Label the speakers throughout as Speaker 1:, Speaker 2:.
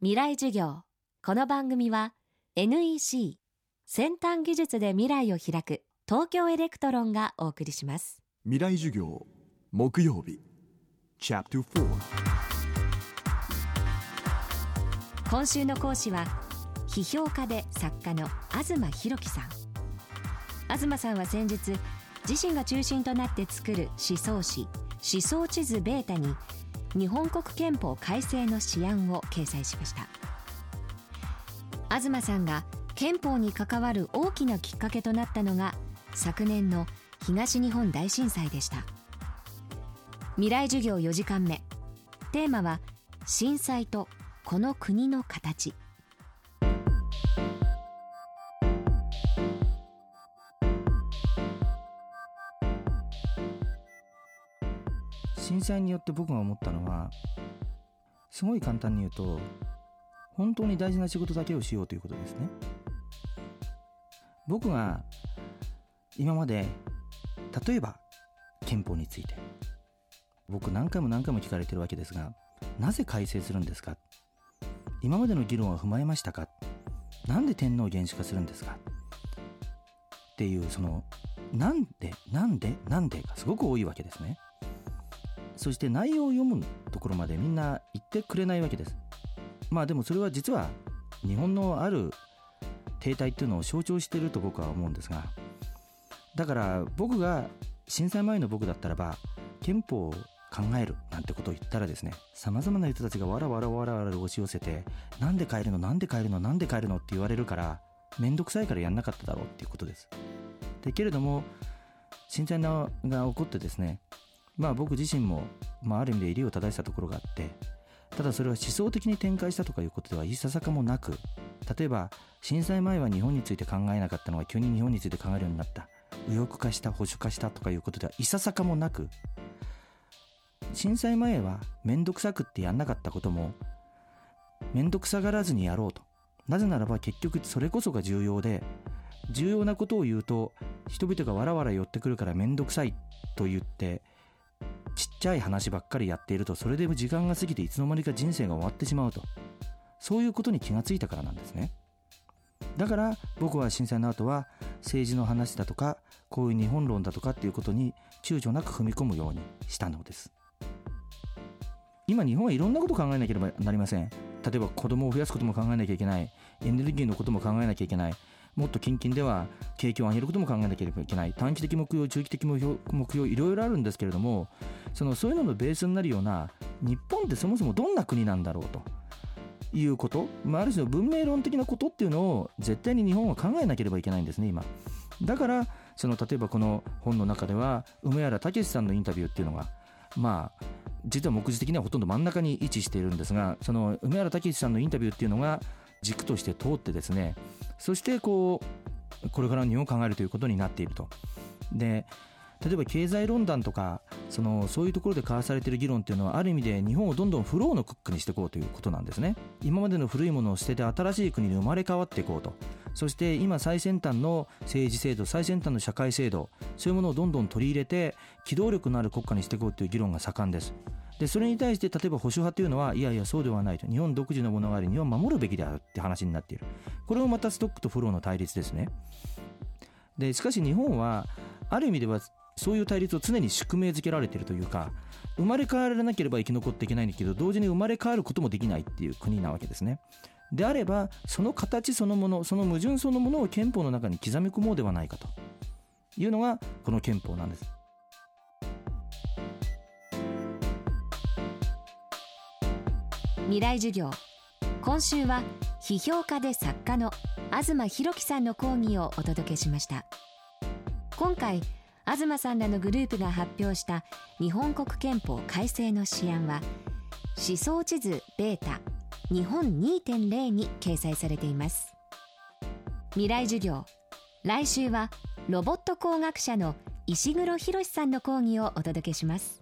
Speaker 1: 未来授業。この番組は NEC 先端技術で未来を開く東京エレクトロンがお送りします。
Speaker 2: 未来授業木曜日。
Speaker 1: 今週の講師は批評家で作家の東浩紀さん。東さんは先日自身が中心となって作る思想誌思想地図ベータに日本国憲法改正の試案を掲載しました。東さんが憲法に関わる大きなきっかけとなったのが昨年の東日本大震災でした。未来授業4時間目。テーマは震災とこの国の形。
Speaker 3: 震災によって僕が思ったのはすごい簡単に言うと本当に大事な仕事だけをしようということですね僕が今まで例えば憲法について僕何回も何回も聞かれてるわけですがなぜ改正するんですか今までの議論は踏まえましたかなんで天皇を原始化するんですかっていうそのなんでなんでなんでがすごく多いわけですねそして内容を読むところまでみんな言ってくれないわけです。まあでもそれは実は日本のある停滞っていうのを象徴していると僕は思うんですがだから僕が震災前の僕だったらば憲法を考えるなんてことを言ったらですねさまざまな人たちがわらわらわらわら押し寄せてなんで変えるの？なんで変えるの？なんで変えるの？って言われるから面倒くさいからやんなかっただろうっていうことです。でけれども震災が起こってですねまあ僕自身も、まあ、ある意味で襟を正したところがあってただそれは思想的に展開したとかいうことではいささかもなく例えば震災前は日本について考えなかったのが急に日本について考えるようになった。右翼化した保守化したとかいうことではいささかもなく震災前は面倒くさくってやんなかったことも面倒くさがらずにやろうと。なぜならば結局それこそが重要で重要なことを言うと人々がわらわら寄ってくるから面倒くさいと言ってちっちゃい話ばっかりやっているとそれで時間が過ぎていつの間にか人生が終わってしまうと。そういうことに気がついたからなんですね。だから僕は震災の後は政治の話だとかこういう日本論だとかっていうことに躊躇なく踏み込むようにしたのです。今日本はいろんなこと考えなければなりません。例えば子供を増やすことも考えなきゃいけない。エネルギーのことも考えなきゃいけない。もっと近々では景気を上げることも考えなければいけない。短期的目標中期的目標目標いろいろあるんですけれどもそのそういうののベースになるような日本ってそもそもどんな国なんだろうと。いうこと、まあ、ある種の文明論的なことっていうのを絶対に日本は考えなければいけないんですね今。だからその例えばこの本の中では梅原武さんのインタビューっていうのがまあ実は目次的にはほとんど真ん中に位置しているんですがその梅原武さんのインタビューっていうのが軸として通ってですねそしてこうこれからの日本を考えるということになっていると。で例えば経済論壇とかそのそういうところで交わされている議論っていうのはある意味で日本をどんどんフローのクックにしていこうということなんですね。今までの古いものを捨てて新しい国に生まれ変わっていこうと。そして今最先端の政治制度最先端の社会制度そういうものをどんどん取り入れて機動力のある国家にしていこうという議論が盛んです。でそれに対して例えば保守派というのはいやいやそうではないと。日本独自のものがあり日本を守るべきであるって話になっている。これもまたストックとフローの対立ですね。でしかし日本はある意味ではそういう対立を常に宿命づけられているというか生まれ変わらなければ生き残っていけないんだけど同時に生まれ変わることもできないっていう国なわけですね。であればその形そのものその矛盾そのものを憲法の中に刻み込もうではないかと。いうのがこの憲法なんです。
Speaker 1: 未来授業。今週は批評家で作家の東博樹さんの講義をお届けしました。今回東さんらのグループが発表した日本国憲法改正の試案は思想地図ベータ日本2.0に掲載されています。未来授業来週はロボット工学者の石黒博さんの講義をお届けします。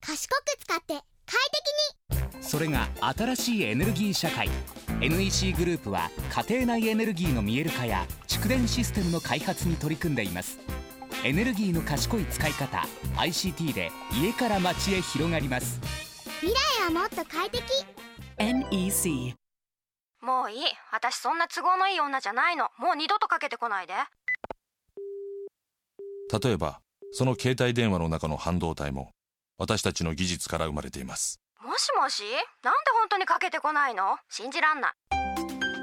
Speaker 4: 賢く使って快適
Speaker 5: に。それが新しいエネルギー社会。NEC グループは家庭内エネルギーの見える化や蓄電システムの開発に取り組んでいます。エネルギーの賢い使い方 ICT で家から街へ広がります。
Speaker 4: 未来はもっと快適。
Speaker 6: NEC
Speaker 7: もういい。私そんな都合のいい女じゃないの。もう二度とかけてこないで。
Speaker 8: 例えばその携帯電話の中の半導体も私たちの技術から生まれています。
Speaker 7: もしもし？なんで本当にかけてこないの？信じらんない